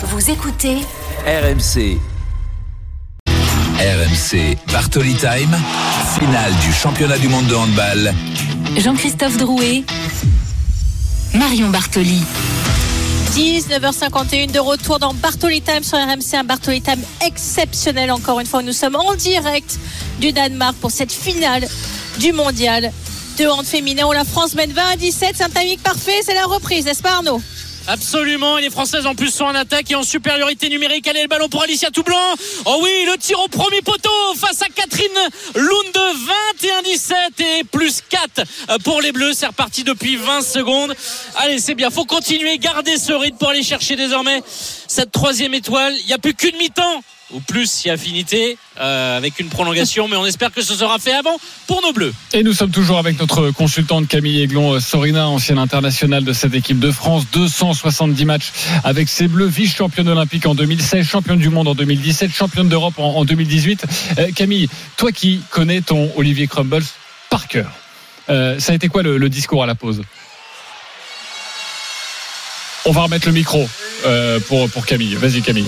Vous écoutez RMC. RMC Bartoli Time, finale du championnat du monde de handball. Jean-Christophe Drouet, Marion Bartoli. 19h51 de retour dans Bartoli Time sur RMC, un Bartoli Time exceptionnel encore une fois. Nous sommes en direct du Danemark pour cette finale du mondial de hand féminin où la France mène 20 à 17. C'est un timing parfait, c'est la reprise, n'est-ce pas Arnaud? Absolument, et les Françaises en plus sont en attaque et en supériorité numérique. Allez, le ballon pour Alicia Toublanc. Oh oui, le tir au premier poteau face à Catherine Lunde, 21-17 et plus 4 pour les Bleus. C'est reparti depuis 20 secondes. Allez, c'est bien, faut continuer, garder ce rythme pour aller chercher désormais cette troisième étoile. Il n'y a plus qu'une mi-temps ou plus si affinité euh, avec une prolongation mais on espère que ce sera fait avant pour nos bleus. Et nous sommes toujours avec notre consultante Camille Aiglon euh, Sorina ancienne internationale de cette équipe de France. 270 matchs avec ses bleus vice championne olympique en 2016 championne du monde en 2017 championne d'Europe en, 2018 euh, Camille toi qui connais ton Olivier Crumbles par cœur ça a été quoi le, discours à la pause? On va remettre le micro pour, pour Camille. Vas-y Camille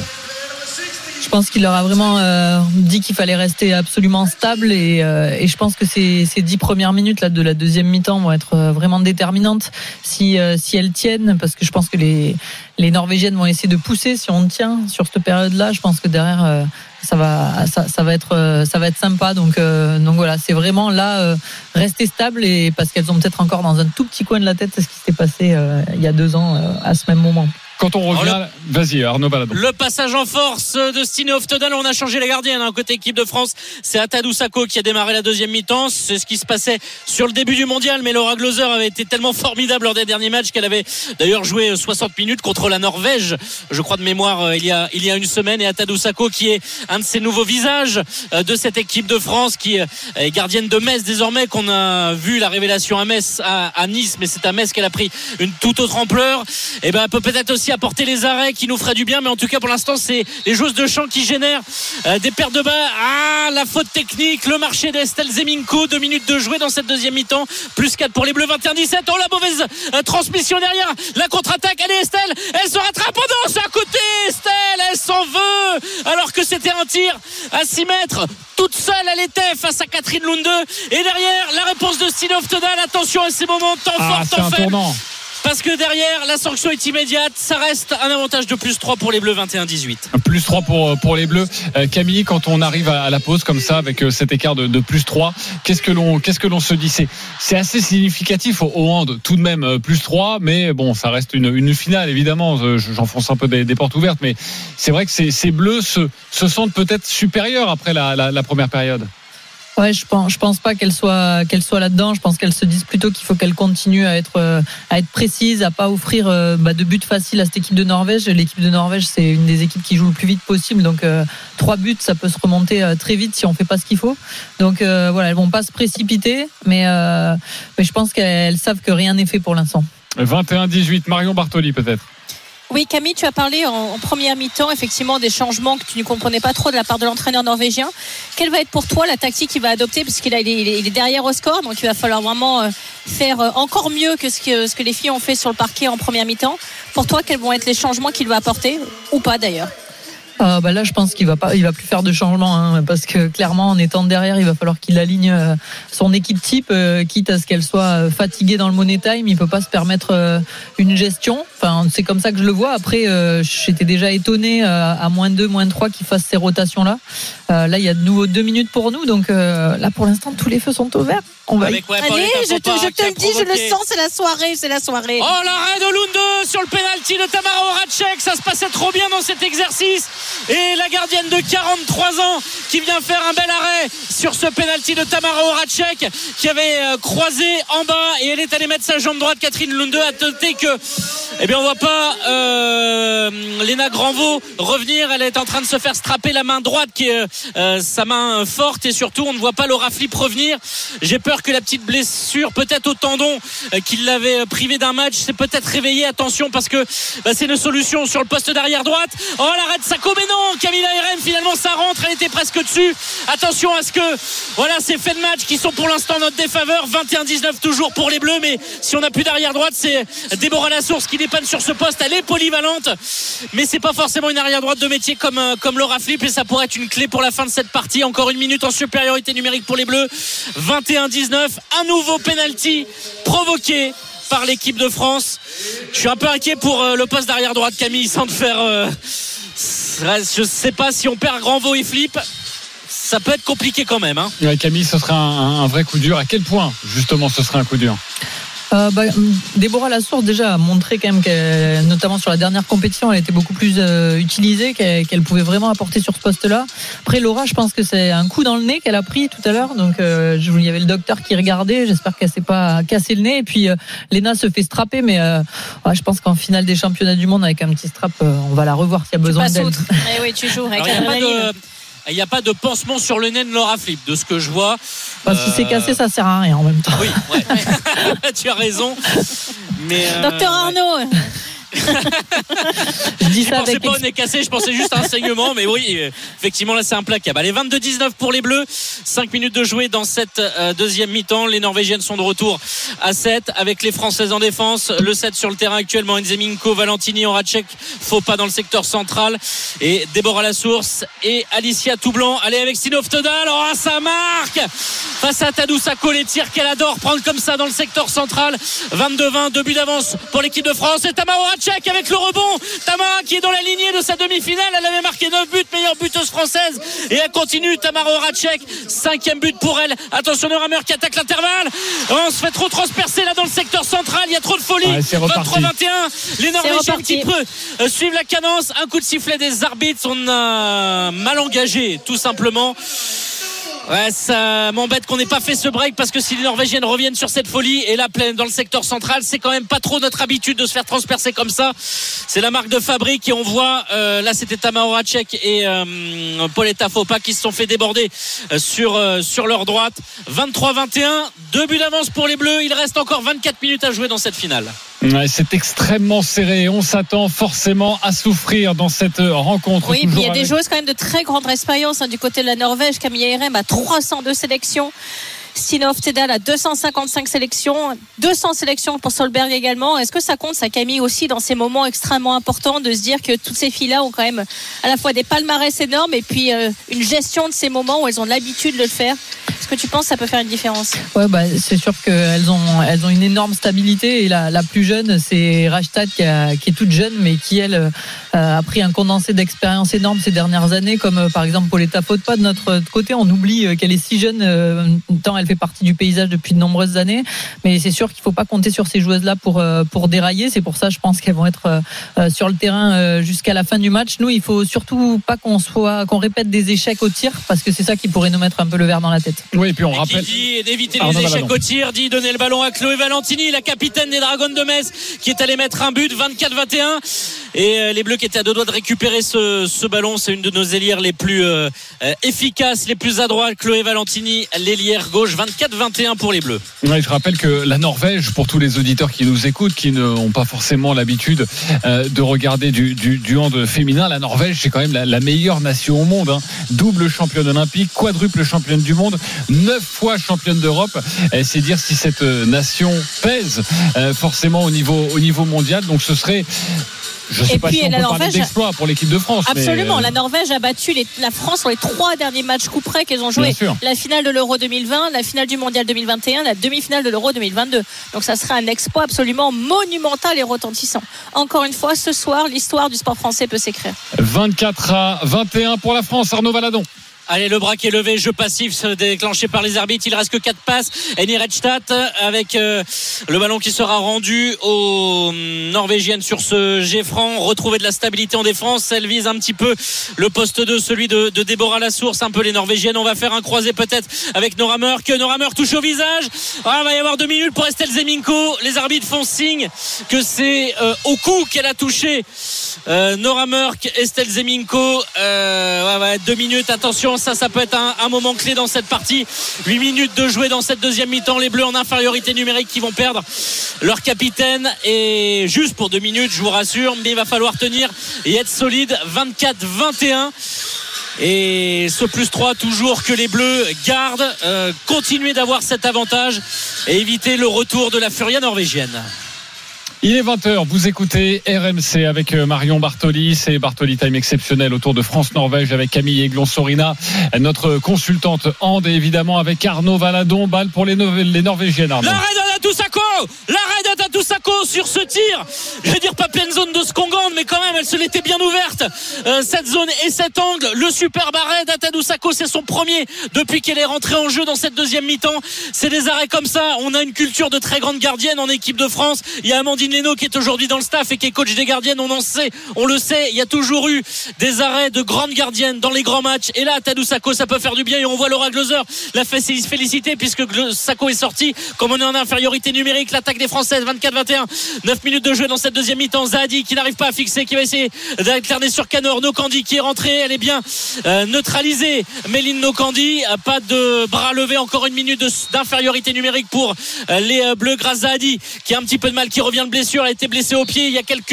pense qu'il leur a vraiment euh, dit qu'il fallait rester absolument stable et, euh, et je pense que ces, ces, dix premières minutes là de la deuxième mi-temps vont être euh, vraiment déterminantes si, si elles tiennent parce que je pense que les, les Norvégiennes vont essayer de pousser si on tient sur cette période-là. Je pense que derrière ça va ça, ça, va être ça va être sympa donc donc voilà c'est vraiment là rester stable et parce qu'elles ont peut-être encore dans un tout petit coin de la tête ce qui s'était passé il y a deux ans à ce même moment. Quand on revient, vas-y Arnaud Baladon. Le passage en force de Stine Oftedal, on a changé la gardienne hein, côté équipe de France. C'est Atadou Sako qui a démarré la deuxième mi-temps. C'est ce qui se passait sur le début du mondial, mais Laura Gloser avait été tellement formidable lors des derniers matchs qu'elle avait d'ailleurs joué 60 minutes contre la Norvège, je crois de mémoire euh, il y a il y a une semaine. Et Atadou Sako qui est un de ces nouveaux visages euh, de cette équipe de France, qui euh, est gardienne de Metz désormais, qu'on a vu la révélation à Metz, à, Nice, mais c'est à Metz qu'elle a pris une toute autre ampleur. Et eh ben peut peut-être aussi apporter les arrêts qui nous feraient du bien mais en tout cas pour l'instant c'est les joueuses de champ qui génèrent euh, des paires de bas. Ah la faute technique le marché d'Estelle Zeminko deux minutes de jouer dans cette deuxième mi-temps. Plus 4 pour les bleus 21-17 oh la mauvaise euh, transmission derrière. La contre-attaque allez Estelle. Elle se rattrape oh non c'est à côté Estelle. Elle s'en veut. Alors que c'était un tir à 6 mètres toute seule elle était face à Catherine Lunde. Et derrière la réponse de Stinov Todal. Attention à ces moments temps ah, fort temps faible parce que derrière, la sanction est immédiate. Ça reste un avantage de plus 3 pour les Bleus, 21-18. Plus 3 pour, pour les Bleus. Euh, Camille, quand on arrive à, la pause comme ça, avec euh, cet écart de, de plus 3, qu'est-ce que l'on qu'est-ce que l'on se dit? C'est assez significatif au, hand, tout de même, euh, plus 3, mais bon, ça reste une, une finale, évidemment. J'enfonce un peu des, des, portes ouvertes, mais c'est vrai que ces, ces Bleus se, se sentent peut-être supérieurs après la, la, la première période. Ouais, je pense, pense pas qu'elle soit, qu'elle soit là-dedans. Je pense qu'elle se disent plutôt qu'il faut qu'elle continue à être, euh, à être précise, à pas offrir euh, bah, de buts faciles à cette équipe de Norvège. L'équipe de Norvège, c'est une des équipes qui joue le plus vite possible. Donc, euh, trois buts, ça peut se remonter très vite si on fait pas ce qu'il faut. Donc, voilà, elles vont pas se précipiter, mais, mais je pense qu'elles savent que rien n'est fait pour l'instant. 21-18, Marion Bartoli peut-être. Oui, Camille, tu as parlé en, première mi-temps, effectivement, des changements que tu ne comprenais pas trop de la part de l'entraîneur norvégien. Quelle va être pour toi la tactique qu'il va adopter? Parce qu'il est, derrière au score, donc il va falloir vraiment euh, faire euh, encore mieux que ce que les filles ont fait sur le parquet en première mi-temps. Pour toi, quels vont être les changements qu'il va apporter Ou pas d'ailleurs? Ah, bah là, je pense qu'il va pas, il va plus faire de changement, hein, parce que clairement, en étant derrière, il va falloir qu'il aligne euh, son équipe type, euh, quitte à ce qu'elle soit euh, fatiguée dans le money time. Il peut pas se permettre une gestion. Enfin, c'est comme ça que je le vois. Après, j'étais déjà étonné à moins 2, moins 3 qu'il fasse ces rotations là. là, il y a de nouveau deux minutes pour nous, donc là, pour l'instant, tous les feux sont ouverts. On va Allez, je te, je te le dis, je le sens, c'est la soirée, c'est la soirée. Oh, l'arrêt de Lunde sur le penalty de Tamara Horacek. Ça se passait trop bien dans cet exercice. Et la gardienne de 43 ans qui vient faire un bel arrêt sur ce penalty de Tamara Horacek qui avait euh, croisé en bas et elle est allée mettre sa jambe droite. Catherine Lunde a tenté que, eh bien, on voit pas euh, Léna Granvaux revenir. Elle est en train de se faire strapper la main droite qui est euh, sa main forte et surtout on ne voit pas Laura Flip revenir. J'ai peur que la petite blessure, peut-être au tendon, euh, qui l'avait privé d'un match, s'est peut-être réveillé. Attention, parce que bah, c'est une solution sur le poste d'arrière droite. Oh, l'arrêt de Sako, mais non, Camilla RM, finalement, ça rentre. Elle était presque dessus. Attention à ce que, voilà, ces faits de match qui sont pour l'instant notre défaveur. 21-19 toujours pour les Bleus, mais si on n'a plus d'arrière droite, c'est Déborah Lassource qui dépanne sur ce poste. Elle est polyvalente. mais c'est pas forcément une arrière droite de métier comme, euh, comme Laura Flip et ça pourrait être une clé pour la fin de cette partie. Encore une minute en supériorité numérique pour les Bleus. 21-19. Un nouveau penalty provoqué par l'équipe de France. Je suis un peu inquiet pour euh, le poste d'arrière droite Camille sans te faire. euh, je sais pas si on perd Granvaux et Flip. Ça peut être compliqué quand même. Hein. Camille, ce serait un, un- vrai coup dur. À quel point, justement, ce serait un coup dur? Euh, bah, Déborah Lassource déjà a montré quand même que, notamment sur la dernière compétition, elle était beaucoup plus euh, utilisée, qu'elle qu'elle pouvait vraiment apporter sur ce poste-là. Après Laura, je pense que c'est un coup dans le nez qu'elle a pris tout à l'heure. Donc euh, je- il y avait le docteur qui regardait. J'espère qu'elle s'est pas cassé le nez. Et puis euh, Léna se fait strapper, mais euh, ouais, je pense qu'en finale des championnats du monde avec un petit strap, euh, on va la revoir s'il y a besoin d'elle. Eh oui, tu joues avec Alors, il n'y a, pas de- il y a pas de pansement sur le nez de Laura Flip, de ce que je vois. Si c'est Euh, cassé, ça sert à rien en même temps. Oui, ouais. tu as raison. Mais euh, Docteur ouais. Arnaud, Je dis Je pensais avec pas au nez cassé, je pensais juste à un saignement, mais oui, euh, effectivement là c'est implacable. Allez, 22-19 pour les Bleus, 5 minutes de jouer dans cette euh, deuxième mi-temps. Les Norvégiennes sont de retour à 7 avec les Françaises en défense. Le 7 sur le terrain actuellement, Enzeminko, Valentini, Horacek, faux pas dans le secteur central et Déborah Lassource et Alicia Toublanc. Allez avec Sinov Todal, oh ça marque face à Tadou Sako, les tirs qu'elle adore prendre comme ça dans le secteur central. 22-20, deux buts d'avance pour l'équipe de France et Tamara Avec le rebond. Tamara qui est dans la lignée de sa demi-finale. Elle avait marqué 9 buts, meilleure buteuse française. Et elle continue. Tamara Horacek, cinquième but pour elle. Attention, Neurammer qui attaque l'intervalle. On se fait trop transpercer là dans le secteur central. Il y a trop de folie. Ouais, c'est reparti. 23-21. Les Norvégiens qui peut euh, suivre la cadence. Un coup de sifflet des arbitres. On a mal engagé, tout simplement. Ouais, ça m'embête qu'on n'ait pas fait ce break parce que si les Norvégiennes reviennent sur cette folie et là pleine dans le secteur central, c'est quand même pas trop notre habitude de se faire transpercer comme ça. C'est la marque de fabrique et on voit euh, là c'était Tama Horacek et euh, Pauletta Fopa qui se sont fait déborder euh, sur euh, sur leur droite. 23-21, deux buts d'avance pour les Bleus. Il reste encore 24 minutes à jouer dans cette finale. C'est extrêmement serré. On s'attend forcément à souffrir dans cette rencontre. Oui, puis il y a des joueuses quand même de très grande expérience hein, du côté de la Norvège. Camille Erem a 302 sélections. Stinov Tedal a 255 sélections, 200 sélections pour Solberg également. Est-ce que ça compte, ça Camille aussi dans ces moments extrêmement importants de se dire que toutes ces filles-là ont quand même à la fois des palmarès énormes et puis euh, une gestion de ces moments où elles ont l'habitude de le faire? Est-ce que tu penses que ça peut faire une différence? Ouais, bah, c'est sûr qu'elles ont, elles ont une énorme stabilité. Et la, la plus jeune, c'est Rajtad qui, est toute jeune, mais qui, elle, euh, a pris un condensé d'expérience énorme ces dernières années, comme euh, par exemple Pauletta Faute-Pas. De notre côté, on oublie qu'elle est si jeune, tant elle fait partie du paysage depuis de nombreuses années. Mais c'est sûr qu'il faut pas compter sur ces joueuses-là pour, euh, pour dérailler. C'est pour ça, je pense qu'elles vont être euh, euh, sur le terrain euh, jusqu'à la fin du match. Nous, il faut surtout pas qu'on soit, qu'on répète des échecs au tir, parce que c'est ça qui pourrait nous mettre un peu le verre dans la tête. Oui, et puis on Et rappelle. Qui dit d'éviter les échecs au tir, dit donner le ballon à Chloé Valentini, la capitaine des Dragons de Metz, qui est allée mettre un but, 24-21. Et les Bleus qui étaient à deux doigts de récupérer ce, ce ballon, c'est une de nos ailières les plus euh, efficaces, les plus adroites. Chloé Valentini, l'ailière gauche, 24-21 pour les Bleus. Je rappelle que la Norvège, pour tous les auditeurs qui nous écoutent, qui n'ont pas forcément l'habitude euh, de regarder du, hand féminin, la Norvège, c'est quand même la, meilleure nation au monde. hein. Double championne olympique, quadruple championne du monde, neuf fois championne d'Europe. Et C'est dire si cette euh, nation pèse euh, forcément au niveau mondial. Donc ce serait. Je sais Et pas puis, si on la peut Norvège- d'exploit pour l'équipe de France. Absolument. euh, La Norvège a battu les- la France sur les trois derniers matchs coup près qu'elles ont joué. La finale de l'Euro 2020, la finale du Mondial 2021, la demi-finale de l'Euro 2022. Donc ça serait un exploit absolument monumental et retentissant. Encore une fois, ce soir, l'histoire du sport français peut s'écrire. 24 à 21 pour la France. Arnaud Valadon. Allez, le bras qui est levé, jeu passif déclenché par les arbitres. Il reste que 4 passes. Eni Redstad avec euh, le ballon qui sera rendu aux Norvégiennes sur ce jet franc. Retrouver de la stabilité en défense. Elle vise un petit peu le poste 2, celui de, de Déborah Lassource. Un peu les Norvégiennes. On va faire un croisé peut-être avec Nora. Que Nora Meur touche au visage. Ah, il va y avoir deux minutes pour Estelle Zeminko. Les arbitres font signe que c'est euh, au cou qu'elle a touché euh, Nora Murk, Estelle Zeminko. Ouais, deux minutes. Attention, ça, ça peut être un, moment clé dans cette partie. Huit minutes de jouer dans cette deuxième mi-temps. Les Bleus en infériorité numérique qui vont perdre leur capitaine. Et juste pour deux minutes, je vous rassure, mais il va falloir tenir et être solide. 24-21. Et ce plus 3 toujours que les Bleus gardent, euh, continuer d'avoir cet avantage et éviter le retour de la furia norvégienne. Il est 20h, vous écoutez RMC avec euh, Marion Bartoli, c'est Bartoli Time exceptionnel autour de France-Norvège avec Camille Aiglon-Sorina, notre consultante Ande et évidemment avec Arnaud Valadon, balle pour les, Nor- les Norvégiennes Arnaud. L'arrêt d'Atatusako L'arrêt d'Atatusako sur ce tir Je vais dire pas pleine zone de Skongand, mais quand même, elle se l'était bien ouverte. Euh, cette zone et cet angle, le superbe arrêt d'Atatusako, c'est son premier depuis qu'elle est rentrée en jeu dans cette deuxième mi-temps. C'est des arrêts comme ça. On a une culture de très grande gardienne en équipe de France. Il y a Amandine Leno qui est aujourd'hui dans le staff et qui est coach des gardiennes. On en sait, on le sait. Il y a toujours eu des arrêts de grandes gardiennes dans les grands matchs. Et là, Tadou ça peut faire du bien. Et on voit Laura Gloser la féliciter puisque Sako est sorti. Comme on est en infériorité numérique, l'attaque des Françaises, 24-21. 9 minutes de jeu dans cette deuxième mi-temps. Zahadi qui n'arrive pas à fixer, qui va essayer d'alterner sur Canor. Nokandi qui est rentrée. Elle est bien euh, neutralisée. Méline Nokandi. Euh, Pas de bras levé. Encore une minute d'infériorité numérique pour euh, les Bleus grâce à Zahadi qui a un petit peu de mal, qui revient de blessure. Elle a été blessée au pied il y a quelques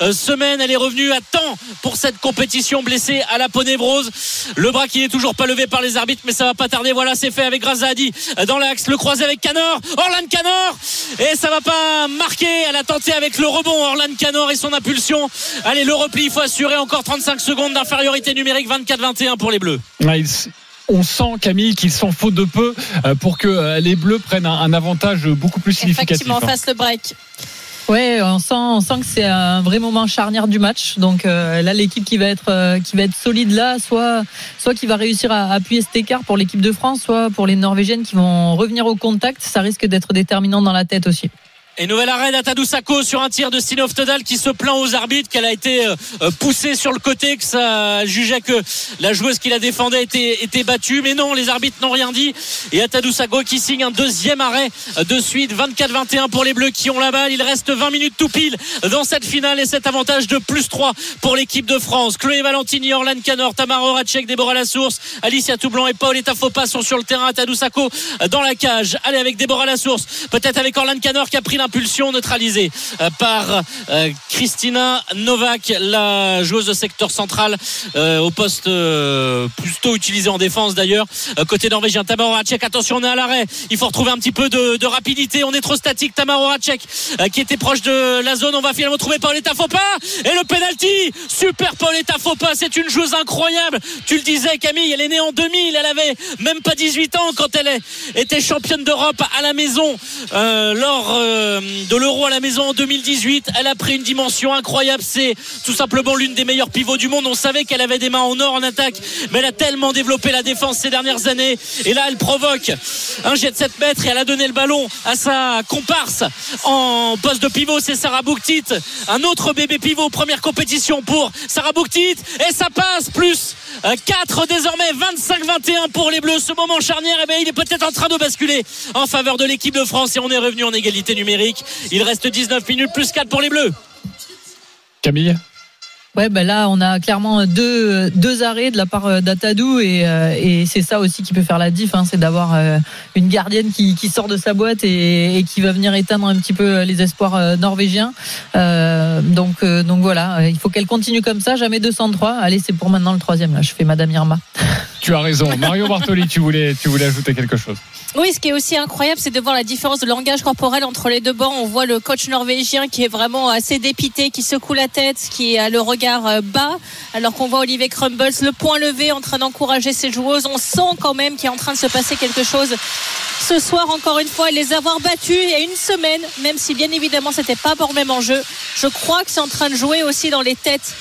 euh, semaines. Elle est revenue à temps pour cette compétition blessée à la peau névrose. Le bras qui est toujours pas levé par les arbitres, mais ça va pas tarder. Voilà, c'est fait avec Grazadi dans l'axe. Le croisé avec Canor. Orlan Canor. Et ça va pas marquer. Elle a tenté avec le rebond. Orlan Canor et son impulsion. Allez, le repli, il faut assurer encore 35 secondes d'infériorité numérique. 24-21 pour les Bleus. Ils- on sent Camille qu'il s'en faut de peu euh, pour que euh, les Bleus prennent un, un avantage beaucoup plus significatif. Effectivement, fasse le break. Ouais, on sent, on sent que c'est un vrai moment charnière du match. Donc euh, là, l'équipe qui va être euh, qui va être solide là, soit soit qui va réussir à appuyer cet écart pour l'équipe de France, soit pour les Norvégiennes qui vont revenir au contact. Ça risque d'être déterminant dans la tête aussi. Et nouvel arrêt d'Atadou Sako sur un tir de Stinov Todal qui se plaint aux arbitres qu'elle a été euh, euh, poussée sur le côté, que ça jugeait que la joueuse qui la défendait était, battue. Mais non, les arbitres n'ont rien dit. Et Atadou Sako qui signe un deuxième arrêt de suite. 24-21 pour les Bleus qui ont la balle. Il reste 20 minutes tout pile dans cette finale et cet avantage de plus 3 pour l'équipe de France. Chloé Valentini, Orlan Canor, Tamara Horacek, Déborah Lassource, Alicia Toublanc et Paoletta Fopa sont sur le terrain. Atadou Sako euh, dans la cage. Allez avec Déborah Lassource. Peut-être avec Orlan Canor qui a pris l'impulsion neutralisée euh, par euh, Christina Novak, la joueuse de secteur central euh, au poste euh, plutôt utilisé en défense d'ailleurs. Euh, côté norvégien, Tamara Horacek, attention, on est à l'arrêt. Il faut retrouver un petit peu de, rapidité. On est trop statique. Tamara Horacek euh, qui était proche de la zone. On va finalement trouver Paoletta Fopa et le penalty. Super Paoletta Fopa, c'est une joueuse incroyable. Tu le disais Camille, elle est née en 2000, elle avait même pas 18 ans quand elle était championne d'Europe à la maison euh, lors euh, de l'Euro à la maison en 2018. Elle a pris une dimension incroyable. C'est tout simplement l'une des meilleures pivots du monde. On savait qu'elle avait des mains en or en attaque, mais elle a tellement développé la défense ces dernières années. Et là, elle provoque un jet de 7 mètres et elle a donné le ballon à sa comparse en poste de pivot. C'est Sarah Bouktit, un autre bébé pivot. Première compétition pour Sarah Bouktit et ça passe plus 4 désormais 25-21 pour les Bleus. Ce moment charnière, eh ben, il est peut-être en train de basculer en faveur de l'équipe de France et on est revenu en égalité numérique. Il reste 19 minutes plus 4 pour les Bleus. Camille? Ouais, ben là, on a clairement deux, deux arrêts de la part euh, d'Atadou et, euh, et c'est ça aussi qui peut faire la diff, hein, c'est d'avoir euh, une gardienne qui, qui sort de sa boîte et, et qui va venir éteindre un petit peu les espoirs norvégiens. Euh, donc, euh, donc voilà, il faut qu'elle continue comme ça, jamais 203. Allez, c'est pour maintenant le troisième, là, je fais Madame Irma. Tu as raison. Mario Bartoli, tu voulais, tu voulais ajouter quelque chose. Oui, ce qui est aussi incroyable, c'est de voir la différence de langage corporel entre les deux bancs. On voit le coach norvégien qui est vraiment assez dépité, qui secoue la tête, qui a le regard euh, bas, alors qu'on voit Olivier Crumbles le point levé en train d'encourager ses joueuses. On sent quand même qu'il est en train de se passer quelque chose. Ce soir, encore une fois, les avoir battus il y a une semaine, même si bien évidemment c'était pas pour le même enjeu. Je crois que c'est en train de jouer aussi dans les têtes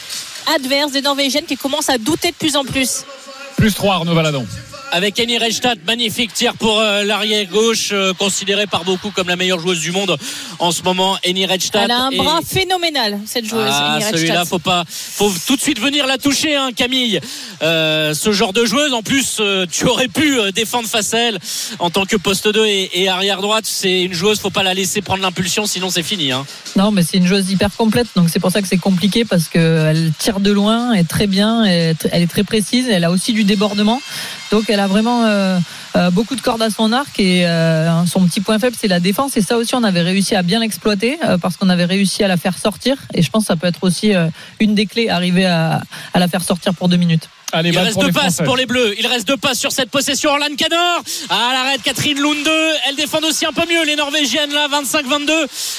adverses des Norvégiennes qui commencent à douter de plus en plus. Plus 3, Arnaud Valadon. Avec Annie Reichstadt. Magnifique tir pour euh, l'arrière gauche, euh, considérée par beaucoup comme la meilleure joueuse du monde en ce moment. Annie Reichstadt. Elle a un Et- bras phénoménal, cette joueuse. Ah, celui-là, faut pas, faut tout de suite venir la toucher, hein, Camille. Euh, ce genre de joueuse, en plus, tu aurais pu défendre face à elle en tant que poste 2 et, et arrière droite. C'est une joueuse, faut pas la laisser prendre l'impulsion, sinon c'est fini. Hein. Non, mais c'est une joueuse hyper complète, donc c'est pour ça que c'est compliqué parce qu'elle tire de loin, elle est très bien, elle est tr- elle est très précise, elle a aussi du débordement, donc elle a vraiment euh, beaucoup de cordes à son arc et euh, son petit point faible c'est la défense et ça aussi on avait réussi à bien l'exploiter euh, parce qu'on avait réussi à la faire sortir et je pense que ça peut être aussi euh, une des clés arriver à, à la faire sortir pour deux minutes. Allez, Il reste deux passes Français. pour les Bleus. Il reste deux passes sur cette possession. Orlan Canor. À l'arrêt, Catherine Lunde. Elles défendent aussi un peu mieux. Les Norvégiennes, là, 25-22.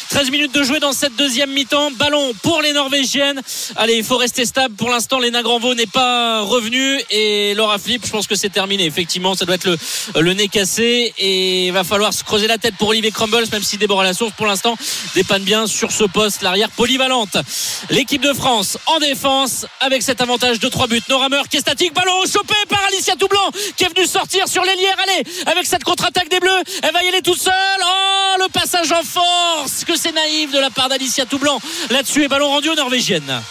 13 minutes de jouer dans cette deuxième mi-temps. Ballon pour les Norvégiennes. Allez, il faut rester stable. Pour l'instant, Léna Granvaux n'est pas revenue. Et Laura Flip, je pense que c'est terminé. Effectivement, ça doit être le, le nez cassé. Et il va falloir se creuser la tête pour Olivier Crumbles, même si Déborah Lassource, pour l'instant, dépanne bien sur ce poste, l'arrière polyvalente. L'équipe de France en défense avec cet avantage de 3 buts. Nora Meur qui est statique. Ballon chopé par Alicia Toublanc qui est venue sortir sur l'ailière. Allez, avec cette contre-attaque des Bleus, elle va y aller toute seule. Oh, le passage en force. Que c'est naïf de la part d'Alicia Toublanc. Là-dessus, et ballon rendu aux Norvégiennes.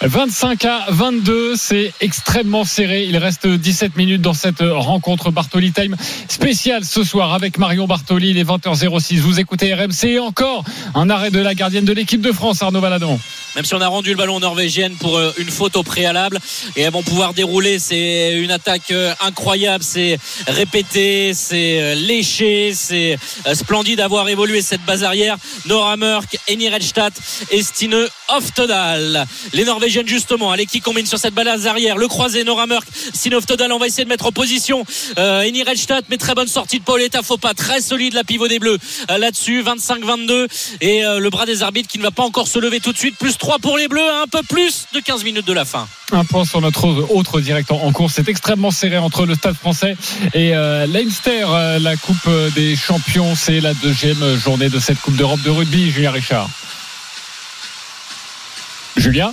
25 à 22, c'est extrêmement serré. Il reste 17 minutes dans cette rencontre Bartoli Time spéciale ce soir avec Marion Bartoli. Il est 20h06. Vous écoutez RMC et encore un arrêt de la gardienne de l'équipe de France, Arnaud Valadon. Même si on a rendu le ballon aux Norvégiennes pour euh, une faute au préalable et elles vont pouvoir dérouler. C'est une attaque euh, incroyable. C'est répété, c'est euh, léché, c'est splendide d'avoir évolué cette base arrière. Nora Mörk, Eni Redstadt et Stine. Les Justement, allez qui combine sur cette base arrière? Le croisé Nora Mörk, Stine Oftedal. On va essayer de mettre en position euh, Eni Redstadt, mais très bonne sortie de Pauletta Fopa, très solide la pivot des Bleus Euh, là-dessus. 25-22 et euh, le bras des arbitres qui ne va pas encore se lever tout de suite. Plus 3 pour les Bleus, à un peu plus de 15 minutes de la fin. Un point sur notre autre direct en course. C'est extrêmement serré entre le Stade français et euh, Leinster. La Coupe des Champions, c'est la deuxième journée de cette Coupe d'Europe de rugby. Julien Richard. Julien?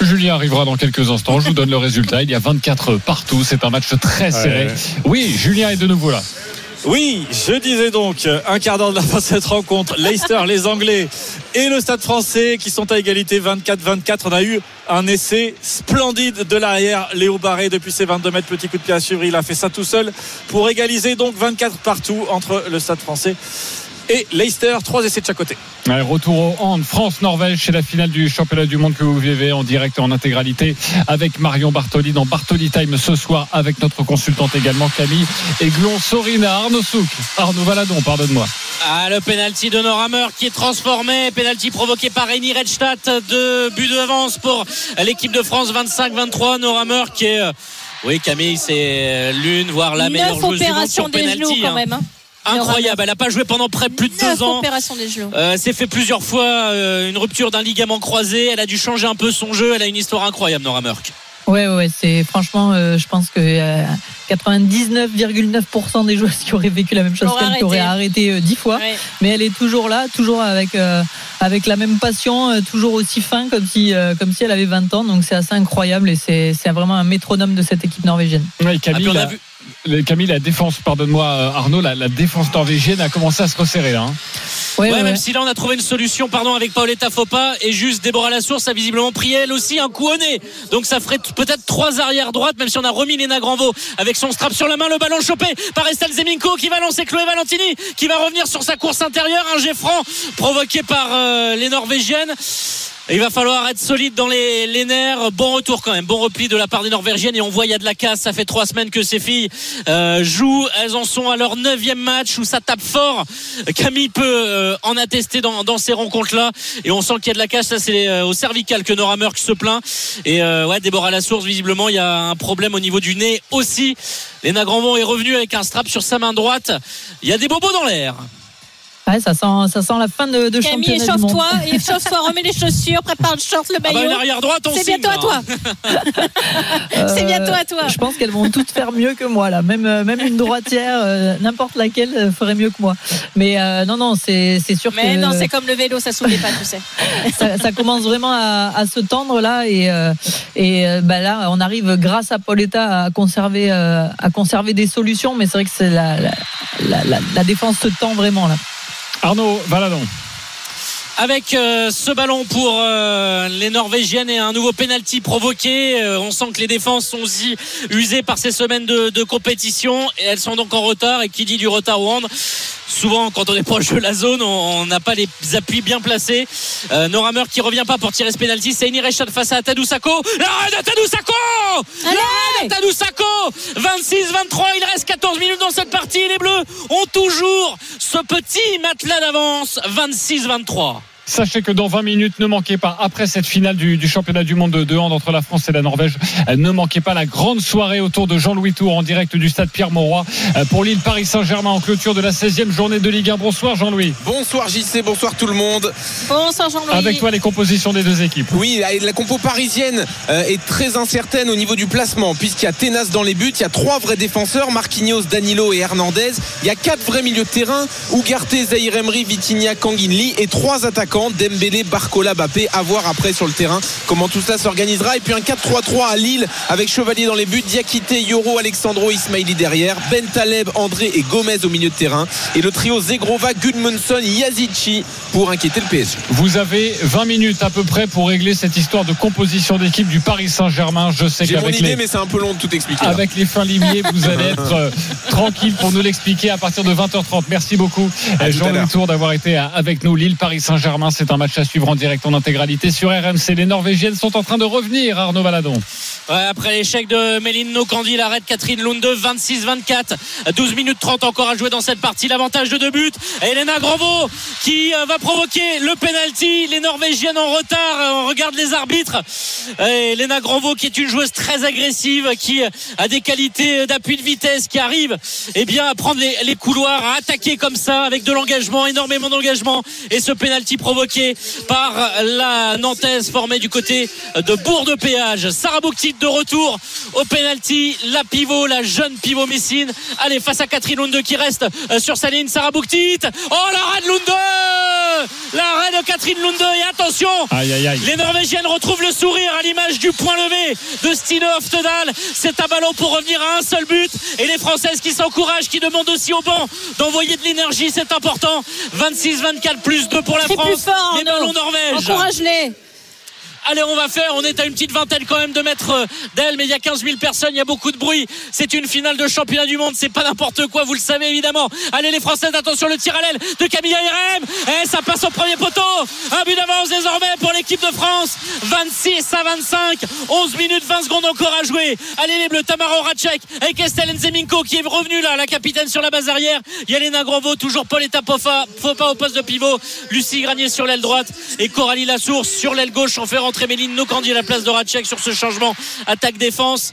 Julien arrivera dans quelques instants. Je vous donne le résultat. Il y a 24 partout. C'est un match très serré. Ouais. Oui, Julien est de nouveau là. Oui, je disais donc, un quart d'heure de la fin de cette rencontre, Leicester, les Anglais et le Stade français qui sont à égalité 24-24. On a eu un essai splendide de l'arrière, Léo Barré depuis ses 22 mètres, petit coup de pied à suivre, il a fait ça tout seul pour égaliser donc 24 partout entre le Stade français et Leicester, trois essais de chaque côté. Allez, retour au hand France-Norvège, c'est la finale du championnat du monde que vous vivez en direct et en intégralité avec Marion Bartoli dans Bartoli Time ce soir avec notre consultante également Camille Aiglon Sorina Arnaud Souk Arnaud Valadon pardonne-moi Ah, le penalty de Meur qui est transformé. Penalty provoqué par Eni Redstadt. Deux buts d'avance pour l'équipe de France 25-23. Nora Meur qui est. euh, Oui, Camille, c'est euh, l'une, voire la meilleure Neuf joueuse du monde opérations sur des genoux penalty. quand hein. même. Incroyable. Elle n'a pas joué pendant près de plus de deux ans. Euh, s'est fait plusieurs fois euh, une rupture d'un ligament croisé. Elle a dû changer un peu son jeu. Elle a une histoire incroyable, Nora Murk. Ouais, ouais, c'est franchement, euh, je pense que euh, 99,9% des joueurs qui auraient vécu la même chose qu'elle, qui auraient arrêté euh, dix fois. Ouais. Mais elle est toujours là, toujours avec euh, avec la même passion, euh, toujours aussi fin comme si euh, comme si elle avait 20 ans. Donc c'est assez incroyable et c'est c'est vraiment un métronome de cette équipe norvégienne. Oui, Ah, Camille, puis Camille, la défense, pardonne-moi euh, Arnaud, la, la défense norvégienne a commencé à se resserrer là. hein. Ouais, Ouais, ouais, même si là on a trouvé une solution, pardon, avec Paoletta Fopa et juste Déborah Lassource a visiblement pris elle aussi un coup au nez. Donc ça ferait peut-être trois arrières droites, même si on a remis Léna Granvaux avec son strap sur la main, le ballon chopé par Estelle Zeminko qui va lancer Chloé Valentini, qui va revenir sur sa course intérieure, un jet franc provoqué par euh, les Norvégiennes. Il va falloir être solide dans les, les nerfs. Bon retour quand même, bon repli de la part des Norvégiennes. Et on voit il y a de la casse. Ça fait trois semaines que ces filles euh, jouent. Elles en sont à leur neuvième match où ça tape fort. Camille peut euh, en attester dans, ces rencontres-là. Et on sent qu'il y a de la casse. Ça c'est euh, au cervical que Nora Murk se plaint. Et ouais, Déborah Lassource, visiblement, il y a un problème au niveau du nez aussi. Léna Grandmont est revenue avec un strap sur sa main droite. Il y a des bobos dans l'air. Ouais, ça sent ça sent la fin de, de Camille, championnat du monde. échauffe-toi, échauffe-toi, remets les chaussures, prépare le short, le Ah bah, maillot. une arrière droite, on C'est bientôt à toi. C'est bientôt à toi. Je pense qu'elles vont toutes faire mieux que moi là. Même euh, même une droitière, euh, n'importe laquelle euh, ferait mieux que moi. Mais euh, non non, c'est c'est sûr Mais que non, c'est comme le vélo, ça s'oublie pas, tu sais. ça, ça commence vraiment à, à se tendre là et euh, et bah là on arrive grâce à Pauletta à conserver euh, à conserver des solutions. Mais c'est vrai que c'est la la, la, la- la défense se tend vraiment là. Arnaud Valadon. Avec euh, ce ballon pour euh, les Norvégiennes et un nouveau penalty provoqué. Euh, on sent que les défenses sont aussi usées par ces semaines de, de compétition et elles sont donc en retard. Et qui dit du retard au hand Souvent, quand on est proche de la zone, on n'a pas les appuis bien placés. Nora Meur qui revient pas pour tirer ce penalty. C'est Rechad face à Tadou Sako. L'arrêt de Tadou Sako L'arrêt de Tadou Sako 26-23. Il reste 14 minutes dans cette partie. Les Bleus ont toujours ce petit matelas d'avance. 26-23. Sachez que dans 20 minutes, ne manquez pas, après cette finale du, du championnat du monde de, de hand entre la France et la Norvège, euh, ne manquez pas la grande soirée autour de Jean-Louis Tour en direct du stade Pierre-Mauroy euh, pour l'île Paris-Saint-Germain en clôture de la 16e journée de Ligue 1. Bonsoir Jean-Louis. Bonsoir JC, bonsoir tout le monde. Bonsoir Jean-Louis. Avec toi les compositions des deux équipes. Oui, la, la compo parisienne euh, est très incertaine au niveau du placement, puisqu'il y a Ténas dans les buts, il y a trois vrais défenseurs, Marquinhos, Danilo et Hernandez. Il y a quatre vrais milieux de terrain, Ugarte, Zahir Emery, Vitinha, Kanginli et trois attaquants, Dembélé, Barcola, Bappé. À voir après sur le terrain comment tout cela s'organisera. Et puis un 4-3-3 à Lille avec Chevalier dans les buts, Diakité, Yoro, Alexandro, Ismaili derrière, Ben Taleb, André et Gomez au milieu de terrain. Et le trio Zegrova, Gudmundsson, Yazici pour inquiéter le PSG. Vous avez 20 minutes à peu près pour régler cette histoire de composition d'équipe du Paris Saint-Germain. Je sais qu'avec les, mais c'est un peu long de tout expliquer. là. avec les fins limiers, vous allez être euh, tranquille pour nous l'expliquer à partir de 20h30. Merci beaucoup, Jean-Louis. Tour, d'avoir été euh, avec nous. Lille Paris Saint-Germain, c'est un match à suivre en direct en intégralité sur RMC. Les Norvégiennes sont en train de revenir, Arnaud Valadon. Après l'échec de Méline Nocandi, l'arrêt de Catherine Lunde, 26-24. 12 minutes 30 encore à jouer dans cette partie. L'avantage de deux buts. Elena Gravo qui euh, va provoquer le penalty. Les Norvégiennes en retard. Euh, On regarde les arbitres. Elena Gravo qui est une joueuse très agressive, qui a des qualités d'appui de vitesse, qui arrive eh bien, à prendre les, les couloirs, à attaquer comme ça avec de l'engagement, énormément d'engagement. Et ce penalty provoqué par la Nantaise formée du côté de Bourg-de-Péage. Sarah Bouktit de retour au penalty. La pivot, la jeune pivot Messine. Allez, face à Catherine Lunde qui reste euh, sur sa ligne. Sarah Bouktit. Oh, l'arrêt de Lunde L'arrêt de Catherine Lunde. Et attention Aïe, aïe, aïe. les Norvégiennes retrouvent le sourire à l'image du point levé de Stine Oftedal. C'est un ballon pour revenir à un seul but. Et les Françaises qui s'encouragent, qui demandent aussi au banc d'envoyer de l'énergie, c'est important. 26-24 plus 2 pour la France. plus fort, les ballons Norvège. Encourage-les. Allez, on va faire. On est à une petite vingtaine quand même de mètres euh, d'elle, mais il y a 15 000 personnes. Il y a beaucoup de bruit. C'est une finale de championnat du monde. C'est pas n'importe quoi. Vous le savez évidemment. Allez, les Françaises, attention le tir à l'aile de Camilla Irem. Et ça passe au premier poteau. Un but d'avance désormais pour l'équipe de France. 26 à 25. 11 minutes 20 secondes encore à jouer. Allez, les Bleus. Tamara Horacek avec Estelle Nzeminko qui est revenue là, la capitaine sur la base arrière. Il y a Léna Grovo, toujours Pauletta Pofa, Fopa au poste de pivot. Lucie Granier sur l'aile droite et Coralie Lassource sur l'aile gauche. On fait rentrer Méline Nokandi à la place de Ratchek sur ce changement attaque-défense.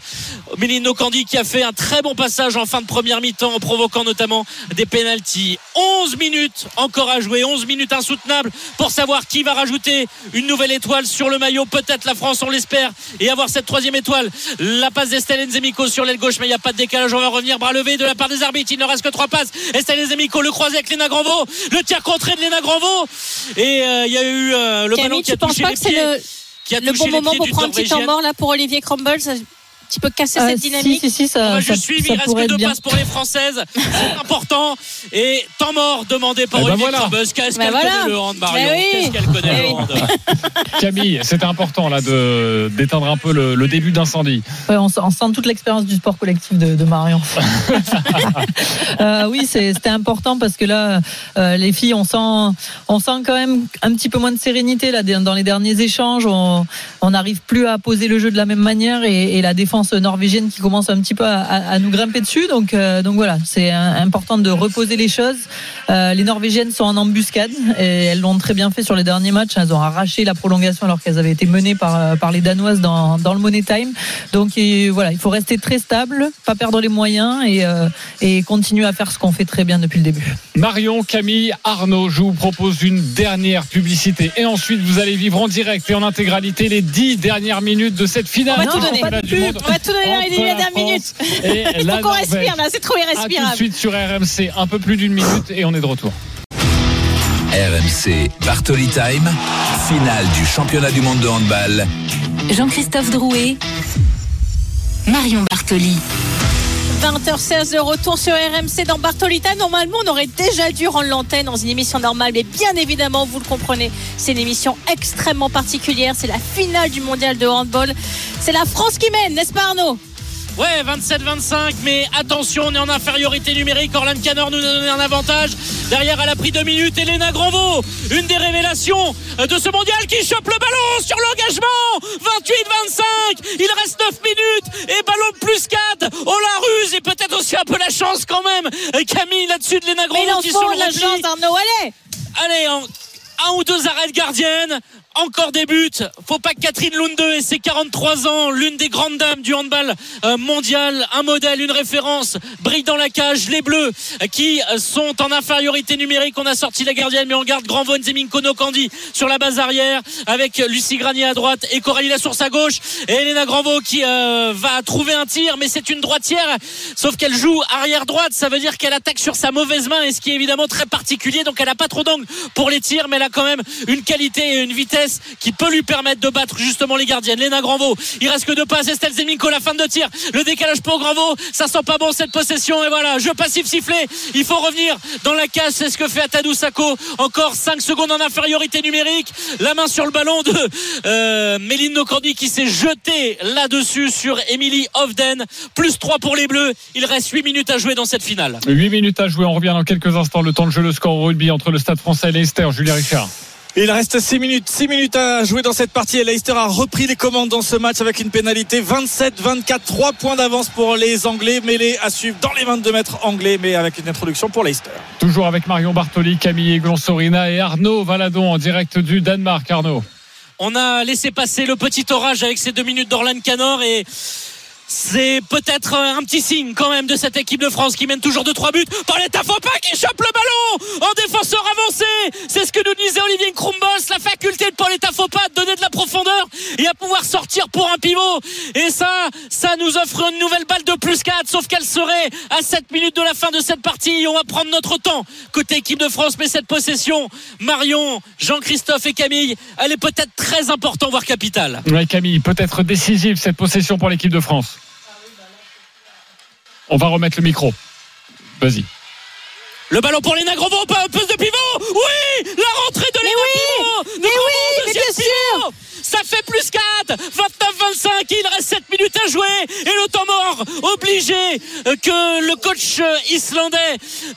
Méline Nokandi qui a fait un très bon passage en fin de première mi-temps en provoquant notamment des pénalties. 11 minutes encore à jouer, 11 minutes insoutenables pour savoir qui va rajouter une nouvelle étoile sur le maillot. Peut-être la France, on l'espère, et avoir cette troisième étoile. La passe d'Estelle Nzemiko sur l'aile gauche, mais il n'y a pas de décalage. On va revenir bras levé de la part des arbitres. Il ne reste que trois passes. Estelle Nzemiko le croisé avec Léna Granvaux. Le tir contré de Léna Granvaux. Et euh, il y a eu euh, le ballon Camille, qui a touché les pieds. le, qui a le touché bon les moment pieds pour du prendre un petit temps mort là pour Olivier Crumble ça- petit peu casser Euh, cette si, dynamique si, si, On ça, juste suivre, ça il reste que deux bien. passes pour les Françaises. C'est important. Et temps mort demandé par Eh ben Olivier voilà. Qu'est-ce Ben qu'elle voilà. connaît le hand, Marion Ben oui. Qu'est-ce qu'elle connaît le oui. hand Camille, c'était important là de d'éteindre un peu le, le début d'incendie. Ouais, on, sent, on sent toute l'expérience du sport collectif de, de Marion. Euh, oui, c'est- c'était important parce que là, euh, les filles, on sent, on sent quand même un petit peu moins de sérénité là dans les derniers échanges. On on n'arrive plus à poser le jeu de la même manière et, et la défense norvégienne qui commence un petit peu à, nous grimper dessus. Donc, euh, donc voilà, c'est important de reposer les choses. Euh, les Norvégiennes sont en embuscade et elles l'ont très bien fait sur les derniers matchs. Elles ont arraché la prolongation alors qu'elles avaient été menées par, euh, par les Danoises dans, dans le Money Time. Donc et voilà, il faut rester très stable, pas perdre les moyens et, euh, et continuer à faire ce qu'on fait très bien depuis le début. Marion, Camille, Arnaud, je vous propose une dernière publicité et ensuite vous allez vivre en direct et en intégralité les dix dernières minutes de cette finale. On va tout donner. On va tout donner dans les entre dix la dernières minutes. Il faut qu'on respire là, c'est trop À tout de irrespirable. suite sur RMC, un peu plus d'une minute et on est de retour. RMC Bartoli Time, finale du championnat du monde de handball. Jean-Christophe Drouet, Marion Bartoli. 20h16 de retour sur RMC dans Bartolita. Normalement, on aurait déjà dû rendre l'antenne dans une émission normale, mais bien évidemment, vous le comprenez, c'est une émission extrêmement particulière. C'est la finale du mondial de handball. C'est la France qui mène, n'est-ce pas Arnaud? Ouais, 27-25, mais attention, on est en infériorité numérique. Orlan Canor nous a donné un avantage. Derrière, elle a pris deux minutes. Elena Granvaux, une des révélations de ce mondial qui chope le ballon sur l'engagement. 28-25, il reste 9 minutes et ballon plus 4. Oh la ruse et peut-être aussi un peu la chance quand même. Camille là-dessus de Elena Granvaux qui sur le la chance, Arnaud, allez Allez, en un ou deux arrêts de gardienne. Encore des buts. Faut pas que Catherine Lunde et ses 43 ans, l'une des grandes dames du handball euh, mondial, un modèle, une référence, brille dans la cage. Les Bleus euh, qui euh, sont en infériorité numérique. On a sorti la gardienne, mais on garde Grand Von Zeminkono Candy sur la base arrière avec Lucie Granier à droite et Coralie Lassource à gauche. Et Elena Granvaux qui va trouver un tir, mais c'est une droitière. Sauf qu'elle joue arrière droite. Ça veut dire qu'elle attaque sur sa mauvaise main et ce qui est évidemment très particulier. Donc elle n'a pas trop d'angle pour les tirs, mais elle a quand même une qualité et une vitesse qui peut lui permettre de battre justement les gardiennes. Léna Granvaux, il reste que deux passes. Estelle Zeminko, la fin de tir. Le décalage pour Granvaux, ça sent pas bon cette possession. Et voilà, jeu passif sifflé. Il faut revenir dans la case. C'est ce que fait Atadou Sako. Encore 5 secondes en infériorité numérique. La main sur le ballon de euh, Méline Nocordi qui s'est jetée là-dessus sur Emily Hovden. Plus 3 pour les Bleus. Il reste 8 minutes à jouer dans cette finale. 8 minutes à jouer. On revient dans quelques instants. Le temps de jeu, le score au rugby entre le Stade français et Leicester. Julien Richard. Il reste 6 minutes, 6 minutes à jouer dans cette partie et Leicester a repris les commandes dans ce match avec une pénalité 27-24, 3 points d'avance pour les Anglais, mêlés à suivre dans les 22 mètres anglais, mais avec une introduction pour Leicester. Toujours avec Marion Bartoli, Camille Glonsorina et Arnaud Valadon en direct du Danemark. Arnaud. On a laissé passer le petit orage avec ces deux minutes d'Orlan Canor et c'est peut-être un petit signe quand même de cette équipe de France qui mène toujours de trois buts. Pauletta pas qui chope le ballon en défenseur avancé. C'est ce que nous disait Olivier Krumbos, la faculté de Pauletta pas de donner de la profondeur et à pouvoir sortir pour un pivot. Et ça, ça nous offre une nouvelle balle de plus 4, sauf qu'elle serait à 7 minutes de la fin de cette partie. On va prendre notre temps côté équipe de France, mais cette possession, Marion, Jean-Christophe et Camille, elle est peut-être très importante, voire capitale. Oui, Camille, peut-être décisive cette possession pour l'équipe de France. On va remettre le micro. Vas-y. Le ballon pour Léna Grovon, pas un peu de pivot. Oui La rentrée de Léna oui, Mais oui, mais bien sûr. Ça fait plus 4 29-25 il reste 7 minutes à jouer. Et le temps mort obligé euh, que le coach euh, islandais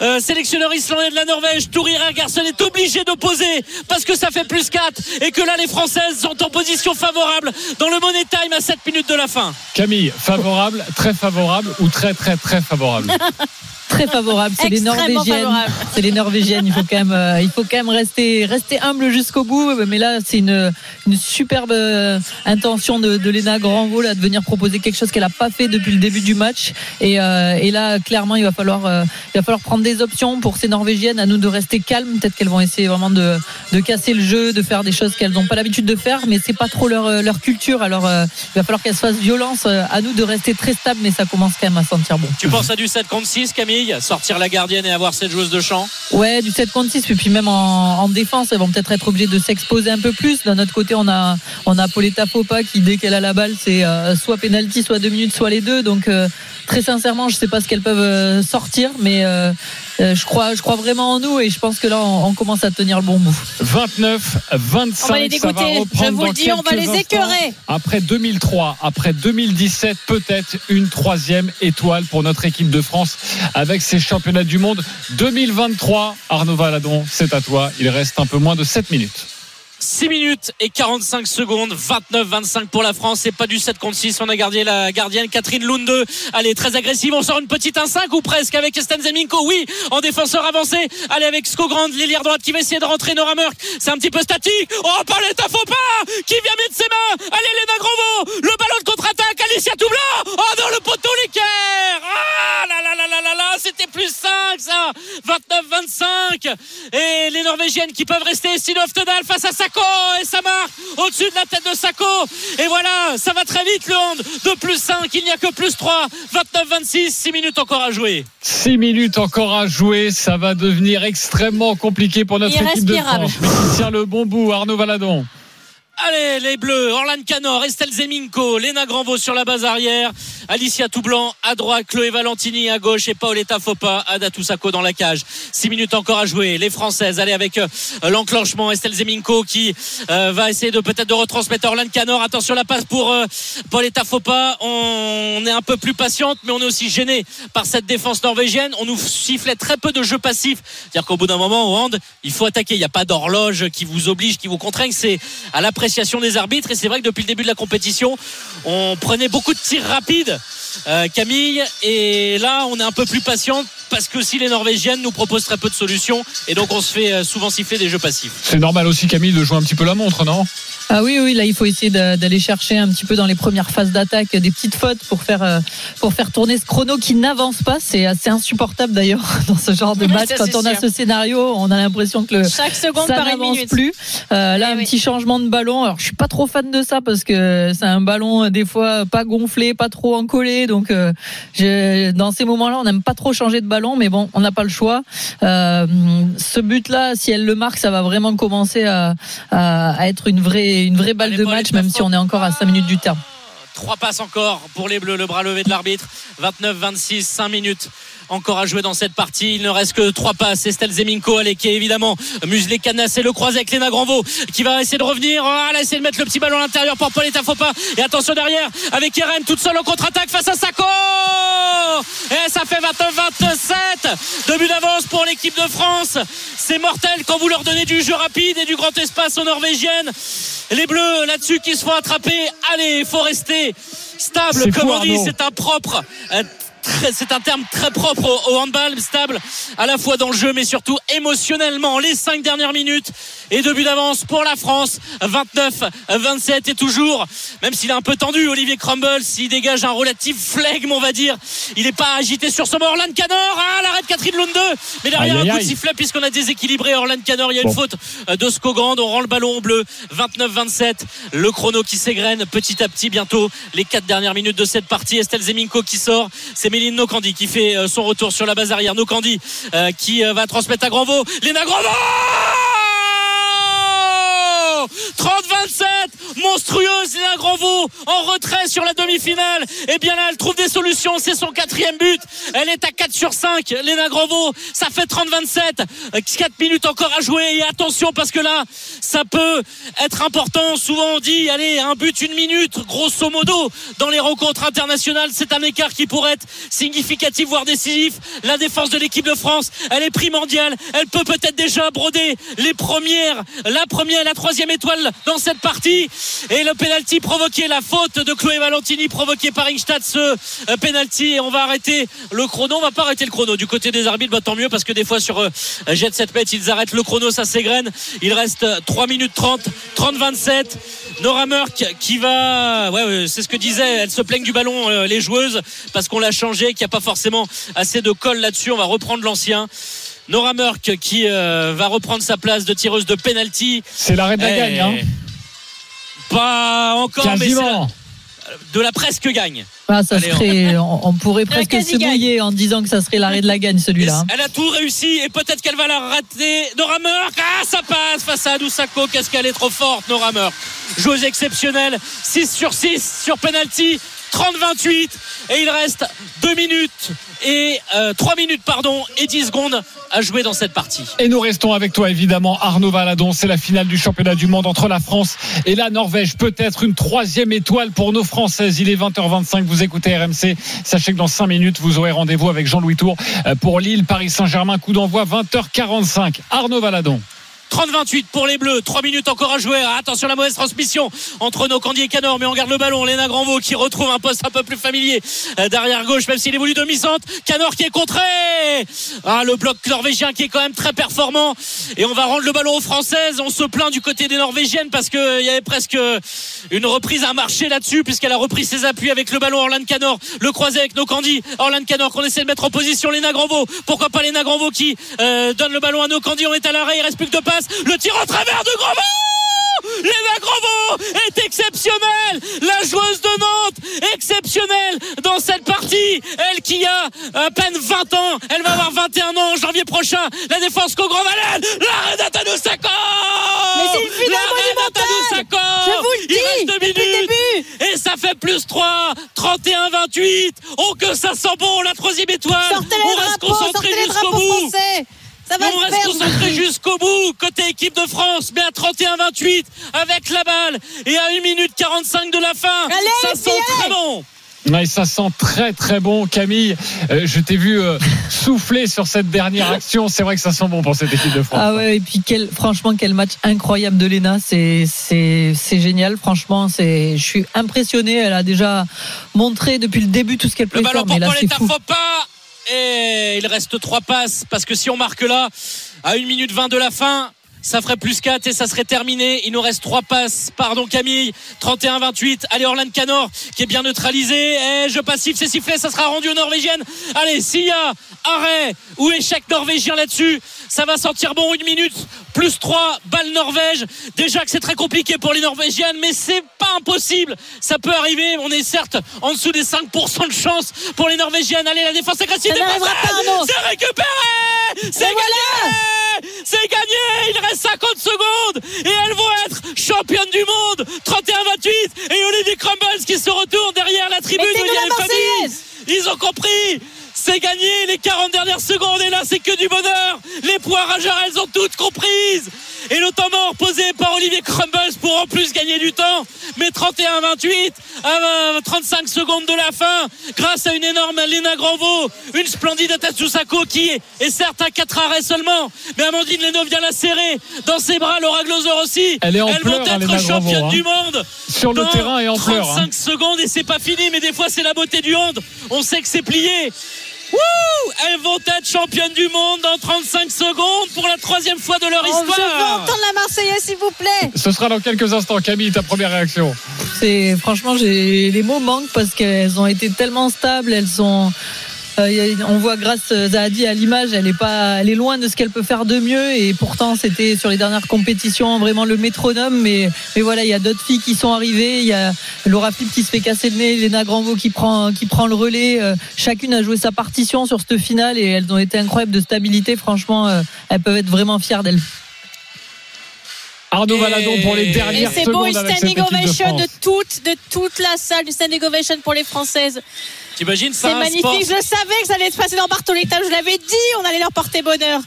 euh, sélectionneur islandais de la Norvège Tourira Garson est obligé d'opposer parce que ça fait plus 4 et que là les Françaises sont en position favorable dans le Money Time à 7 minutes de la fin. Camille favorable très favorable ou très très très favorable? très favorable. C'est les Norvégiennes. C'est les Norvégiennes. Il faut quand même, euh, il faut quand même rester, rester humble jusqu'au bout. Mais là, c'est une, une superbe euh, intention de, de Léna Granvaux là, de venir proposer quelque chose qu'elle n'a pas fait depuis le début du match. Et, euh, et là, clairement, il va falloir, il va falloir prendre des options pour ces Norvégiennes. À nous de rester calmes. Peut-être qu'elles vont essayer vraiment de, de casser le jeu, de faire des choses qu'elles n'ont pas l'habitude de faire, mais c'est pas trop leur, leur culture. Alors, il va falloir qu'elles se fassent violence. À nous de rester très stable, mais ça commence quand même à sentir bon. Tu penses à du 7 contre 6, Camille? Sortir la gardienne et avoir cette joueuse de champ Ouais, du 7 contre 6, et puis même en, défense, elles vont peut-être être obligées de s'exposer un peu plus. D'un autre côté, on a, on a Pauletta Fopa qui, dès qu'elle a la balle, c'est euh, soit penalty, soit deux minutes, soit les deux. Donc, euh, très sincèrement, je ne sais pas ce qu'elles peuvent euh, sortir, mais je, crois, je crois vraiment en nous et je pense que là, on, commence à tenir le bon bout. 29, 25, on va les dégoûter. je vous le dis, on va les écœurer. Après 2003, après 2017, peut-être une troisième étoile pour notre équipe de France avec ces championnats du monde 2023. Arnaud Valadon, c'est à toi. Il reste un peu moins de 7 minutes. 6 minutes et 45 secondes, 29-25 pour la France. C'est pas du 7 contre 6. On a gardé la gardienne Catherine Lunde. Allez, très agressive. On sort une petite 1-5 ou presque avec Stan Zeminko. Oui, en défenseur avancé. Allez, avec Skogrand, l'hélière droite qui va essayer de rentrer Nora Murk. C'est un petit peu statique. Oh, Pauletta faut pas Qui vient mettre ses mains Allez, Léna Grovo. Le ballon de contre-attaque. Alicia Toubla. Oh non, le poteau, l'équerre. Ah là là là là là là. C'était plus 5, ça. 29-25. Et les Norvégiennes qui peuvent rester. Stinov Todal face à sa et ça marque au-dessus de la tête de Sako. Et voilà ça va très vite le hand de plus 5 il n'y a que plus 3 29-26 6 minutes encore à jouer. 6 minutes encore à jouer. Ça va devenir extrêmement compliqué pour notre équipe de France. Mais qui tient le bon bout Arnaud Valadon Allez, les Bleus, Orlan Canor, Estelle Zeminko, Léna Granvaux sur la base arrière, Alicia Toublanc à droite, Chloé Valentini à gauche et Paoletta Fopa, Ada Sako dans la cage. Six minutes encore à jouer. Les Françaises, allez avec euh, l'enclenchement, Estelle Zeminko qui euh, va essayer de peut-être de retransmettre Orlan Canor. Attention la passe pour euh, Paoletta Fopa. On est un peu plus patiente, mais on est aussi gêné par cette défense norvégienne. On nous sifflait très peu de jeux passifs. C'est-à-dire qu'au bout d'un moment, au hand, il faut attaquer. Il n'y a pas d'horloge qui vous oblige, qui vous contraigne. À la des arbitres. Et c'est vrai que depuis le début de la compétition, on prenait beaucoup de tirs rapides, euh, Camille. Et là, on est un peu plus patient parce que si les Norvégiennes nous proposent très peu de solutions et donc on se fait euh, souvent siffler des jeux passifs. C'est normal aussi, Camille, de jouer un petit peu la montre, non? Ah oui, oui, là il faut essayer d'aller chercher un petit peu dans les premières phases d'attaque des petites fautes pour faire euh, pour faire tourner ce chrono qui n'avance pas. C'est assez insupportable d'ailleurs dans ce genre de match. ça, Quand on a sûr. ce scénario, on a l'impression que le Chaque seconde ça n'avance plus. Euh, là, un oui. petit changement de ballon. Alors, je suis pas trop fan de ça parce que c'est un ballon des fois pas gonflé, pas trop encollé. Donc, euh, je- dans ces moments-là, on n'aime pas trop changer de ballon, mais bon, on n'a pas le choix. Euh, ce but-là, si elle le marque, ça va vraiment commencer à, à- à être une vraie, une vraie balle Allez, de match, même si on est encore à 5 minutes du terme. Trois passes encore pour les Bleus, le bras levé de l'arbitre. 29-26, 5 minutes encore à jouer dans cette partie. Il ne reste que trois passes. Estelle Zeminko, allez, qui est évidemment muselé, canassé, le croisé avec Léna Granvaux, qui va essayer de revenir. Ah, elle a essayé de mettre le petit ballon à l'intérieur pour Pauletta Fopa. Et attention derrière, avec Irène, toute seule en contre-attaque face à Sako. Et ça fait 29-27. Deux buts d'avance pour l'équipe de France. C'est mortel quand vous leur donnez du jeu rapide et du grand espace aux Norvégiennes. Les Bleus là-dessus qui se font attraper. Allez, il faut rester stable. Comme on dit, c'est un propre. euh, C'est un terme très propre au, handball, stable à la fois dans le jeu mais surtout émotionnellement. Les cinq dernières minutes et deux buts d'avance pour la France. 29-27 et toujours, même s'il est un peu tendu, Olivier Crumble, s'il dégage un relatif flegme, on va dire. Il n'est pas agité sur son mort. Orlan Canor, ah, l'arrêt de Catherine Lunde. Mais derrière Aïe, aïe, un coup de sifflet puisqu'on a déséquilibré Orlan Canor. Il y a une Bon. faute euh, de Skogand. On rend le ballon au bleu. 29-27. Le chrono qui s'égrène petit à petit. Bientôt les quatre dernières minutes de cette partie. Estelle Zeminko qui sort. C'est Méline Nokandi qui fait euh, son retour sur la base arrière. Nokandi euh, qui euh, va transmettre à Granvaux. Léna Granvaux 30-27 monstrueuse Léna Granvaux en retrait sur la demi-finale. Et bien là elle trouve des solutions c'est son quatrième but. Elle est à 4 sur 5 Léna Granvaux ça fait 30-27 4 minutes encore à jouer. Et attention parce que là ça peut être important. Souvent on dit allez un but une minute. Grosso modo dans les rencontres internationales c'est un écart qui pourrait être significatif voire décisif. La défense de l'équipe de France elle est primordiale. Elle peut peut-être déjà broder les premières la première la troisième étoile dans cette partie. Et le penalty provoqué la faute de Chloé Valentini provoquée par Ingstad ce euh, penalty. Et on va arrêter le chrono. On va pas arrêter le chrono du côté des arbitres bah, tant mieux parce que des fois sur euh, Jet 7 mètres ils arrêtent le chrono ça s'égrène. Il reste euh, 3 minutes 30 30 27 Nora Murk qui va c'est ce que disait elle se plaignent du ballon euh, les joueuses parce qu'on l'a changé qu'il n'y a pas forcément assez de colle là-dessus. On va reprendre l'ancien Nora Murk qui euh, va reprendre sa place de tireuse de penalty C'est l'arrêt de la Eh, gagne, hein pas encore mais Quasiment. de la presque gagne Ah, ça Allez, serait, on, on pourrait presque se mouiller en disant que ça serait l'arrêt de la gagne celui-là. hein. Elle a tout réussi et peut-être qu'elle va la rater. Nora Murk, ah ça passe face à Adoussako. Qu'est-ce qu'elle est trop forte, Nora Murk. Joueuse exceptionnelle, 6 sur 6 sur penalty, 30-28 et il reste 2 minutes et 3 minutes pardon et 10 secondes à jouer dans cette partie. Et nous restons avec toi évidemment Arnaud Valadon. C'est la finale du championnat du monde entre la France et la Norvège. Peut-être une troisième étoile pour nos Françaises. Il est 20h25. Vous écoutez RMC. Sachez que dans 5 minutes, vous aurez rendez-vous avec Jean-Louis Tour euh, pour Lille, Paris Saint-Germain. Coup d'envoi 20h45. Arnaud Valadon. 30-28 pour les Bleus. 3 minutes encore à jouer. Attention la mauvaise transmission entre nos Candy et Canor. Mais on garde le ballon. Léna Granvaux qui retrouve un poste un peu plus familier euh, derrière gauche, même s'il évolue demi-centre. Canor qui est contré. Ah, le bloc norvégien qui est quand même très performant. Et on va rendre le ballon aux Françaises. On se plaint du côté des Norvégiennes parce qu'il y avait presque une reprise à marcher là-dessus puisqu'elle a repris ses appuis avec le ballon. Orlan Canor le croisé avec nos Candy. Orlan Canor qu'on essaie de mettre en position. Léna Granvaux. Pourquoi pas Léna Granvaux qui euh, donne le ballon à nos. On est à l'arrêt. Il reste plus que deux passes. Le tir en travers de Granvaux Léna Granvaux est exceptionnelle. La joueuse de Nantes exceptionnelle dans cette partie. Elle qui a à peine 20 ans. Elle va avoir 21 ans en janvier prochain. La défense qu'au Grand Valais L'arrêt d'Atanou Sakho. Mais c'est une finale L'arrêt d'Atanou monumentale. Sakho. Je vous le Il reste deux minutes. et ça fait plus 3 31-28 Oh que ça sent bon la troisième étoile. Sortez On reste drapeaux, concentré jusqu'au bout. français Ça va on se reste concentré jusqu'au bout côté équipe de France mais à 31-28 avec la balle et à 1 minute 45 de la fin Allez, ça sent très bon Ouais, ça sent très très bon, Camille. Euh, je t'ai vu euh, souffler sur cette dernière action. C'est vrai que ça sent bon pour cette équipe de France. Ah ouais, et puis quel, franchement, quel match incroyable de Lena. C'est, c'est, c'est génial. Franchement, c'est, je suis impressionné. Elle a déjà montré depuis le début tout ce qu'elle le ballon faire, pour mais là, c'est Pauletta fou. Et il reste trois passes parce que si on marque là, à 1 minute 20 de la fin, ça ferait plus 4 et ça serait terminé. Il nous reste 3 passes. Pardon Camille. 31-28. Allez Orlan Canor qui est bien neutralisé. Et je passif, c'est sifflé. Ça sera rendu aux Norvégiennes. Allez, s'il y a arrêt ou échec norvégien là-dessus, ça va sortir bon une minute. Plus 3 balles Norvège. Déjà que c'est très compliqué pour les Norvégiennes, mais c'est pas impossible. Ça peut arriver. On est certes en dessous des 5% de chance pour les Norvégiennes. Allez, la défense agressive. C'est récupéré. C'est gagné. C'est gagné. Il reste 50 secondes et elles vont être championnes du monde. 31-28 et Olivier Crumbles qui se retourne derrière la tribune où il y a les familles. Ils ont compris. C'est gagné les 40 dernières secondes et là c'est que du bonheur. Les points rageurs elles ont toutes comprises. Et le temps mort posé par Olivier Crumbles pour en plus gagner du temps. Mais 31-28 à 35 secondes de la fin grâce à une énorme Léna Granvaux, une splendide Atatsusako qui est, certes à 4 arrêts seulement. Mais Amandine Leno vient la serrer dans ses bras. Laura Gloser aussi. Elle est en Elles pleurs, vont hein, être championnes hein. du monde Sur le terrain et en pleurs. 35 hein. secondes et c'est pas fini mais des fois c'est la beauté du hand on sait que c'est plié Wouh elles vont être championnes du monde dans 35 secondes pour la troisième fois de leur Oh, je veux histoire entendre la Marseillaise, s'il vous plaît. Ce sera dans quelques instants. Camille, ta première réaction. C'est franchement, j'ai les mots manquent parce qu'elles ont été tellement stables. Elles sont. Euh, on voit grâce à Zahadi à l'image, elle est pas, elle est loin de ce qu'elle peut faire de mieux et pourtant c'était sur les dernières compétitions vraiment le métronome. Mais, mais voilà, il y a d'autres filles qui sont arrivées. Il y a Laura Flip qui se fait casser le nez, Léna Granvaux qui prend, qui prend le relais. Euh, chacune a joué sa partition sur cette finale et elles ont été incroyables de stabilité. Franchement, euh, elles peuvent être vraiment fières d'elles. Arnaud Et- Valadon pour les Et dernières c'est beau, une standing de ovation de, toute, de toute la salle, une standing ovation pour les Françaises. T'imagines C'est ça magnifique. sport Je savais que ça allait se passer dans Bartoletta. Je l'avais dit, on allait leur porter bonheur.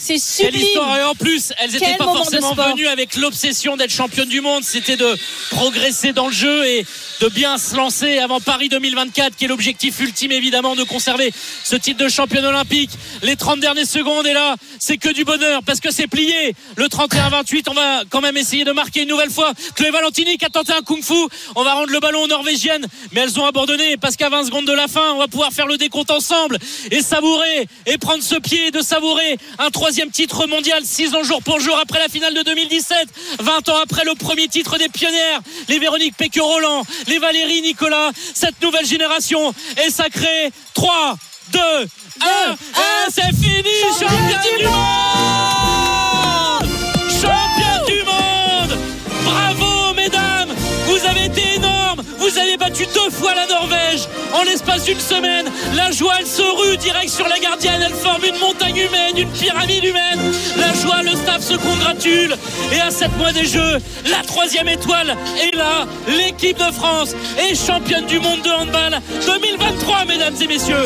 C'est Quelle sublime. histoire et en plus elles n'étaient pas forcément venues avec l'obsession d'être championne du monde c'était de progresser dans le jeu et de bien se lancer avant Paris 2024 qui est l'objectif ultime évidemment de conserver ce titre de championne olympique. Les 30 dernières secondes et là c'est que du bonheur parce que c'est plié. Le 31-28 on va quand même essayer de marquer une nouvelle fois. Chloé Valentini qui a tenté un kung fu on va rendre le ballon aux Norvégiennes mais elles ont abandonné parce qu'à 20 secondes de la fin on va pouvoir faire le décompte ensemble et savourer et prendre ce pied de savourer un troisième titre mondial 6 ans jour pour jour après la finale de 2017 20 ans après le premier titre des pionnières les Véronique Pécure-Roland les Valérie Nicolas cette nouvelle génération est sacrée. 3 2 1 et c'est fini championne du monde! Championne du monde! Bravo vous avez été énormes vous avez battu deux fois la Norvège en l'espace d'une semaine. La joie elle se rue direct sur la gardienne. Elle forme une montagne humaine une pyramide humaine. La joie le staff se congratule. Et à 7 mois des jeux la troisième étoile est là. L'équipe de France est championne du monde de handball 2023 mesdames et messieurs